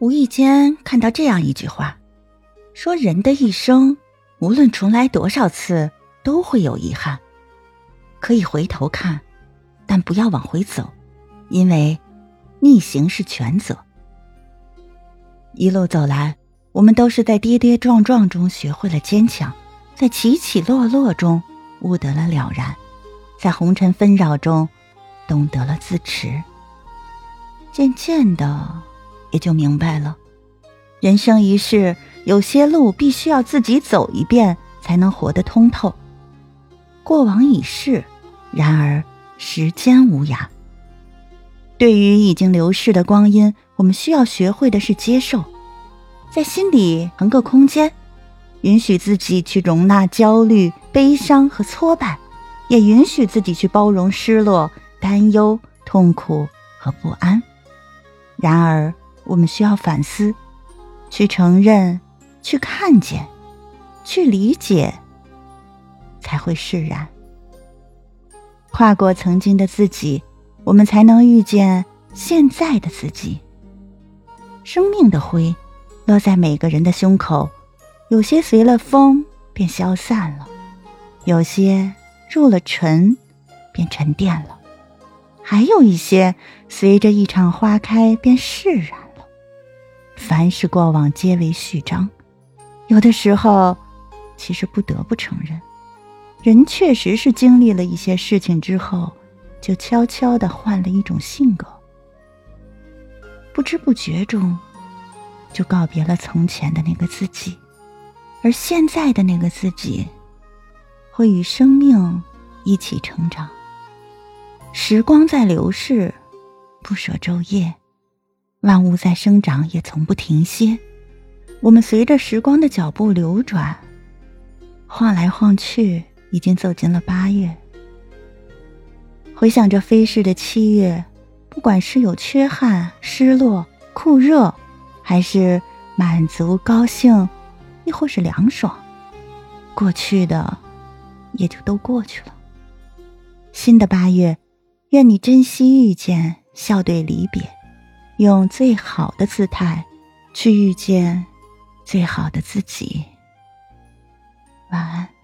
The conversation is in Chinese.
无意间看到这样一句话，说人的一生，无论重来多少次，都会有遗憾。可以回头看，但不要往回走，因为逆行是全责。一路走来，我们都是在跌跌撞撞中学会了坚强，在起起落落中悟得了了然，在红尘纷扰中懂得了自持。渐渐的，也就明白了，人生一世，有些路必须要自己走一遍，才能活得通透。过往已逝，然而时间无涯。对于已经流逝的光阴，我们需要学会的是接受，在心里腾个空间，允许自己去容纳焦虑、悲伤和挫败，也允许自己去包容失落、担忧、痛苦和不安。然而，我们需要反思，去承认，去看见，去理解，才会释然。跨过曾经的自己，我们才能遇见现在的自己。生命的灰落在每个人的胸口，有些随了风便消散了，有些入了尘便沉淀了。还有一些随着一场花开便释然。凡是过往皆为序章，有的时候，其实不得不承认，人确实是经历了一些事情之后，就悄悄的换了一种性格，不知不觉中，就告别了从前的那个自己，而现在的那个自己，会与生命一起成长。时光在流逝，不舍昼夜；万物在生长，也从不停歇。我们随着时光的脚步流转，晃来晃去，已经走进了八月。回想着飞逝的七月，不管是有缺憾、失落、酷热，还是满足、高兴，亦或是凉爽，过去的也就都过去了。新的八月。愿你珍惜遇见，笑对离别，用最好的姿态去遇见最好的自己。晚安。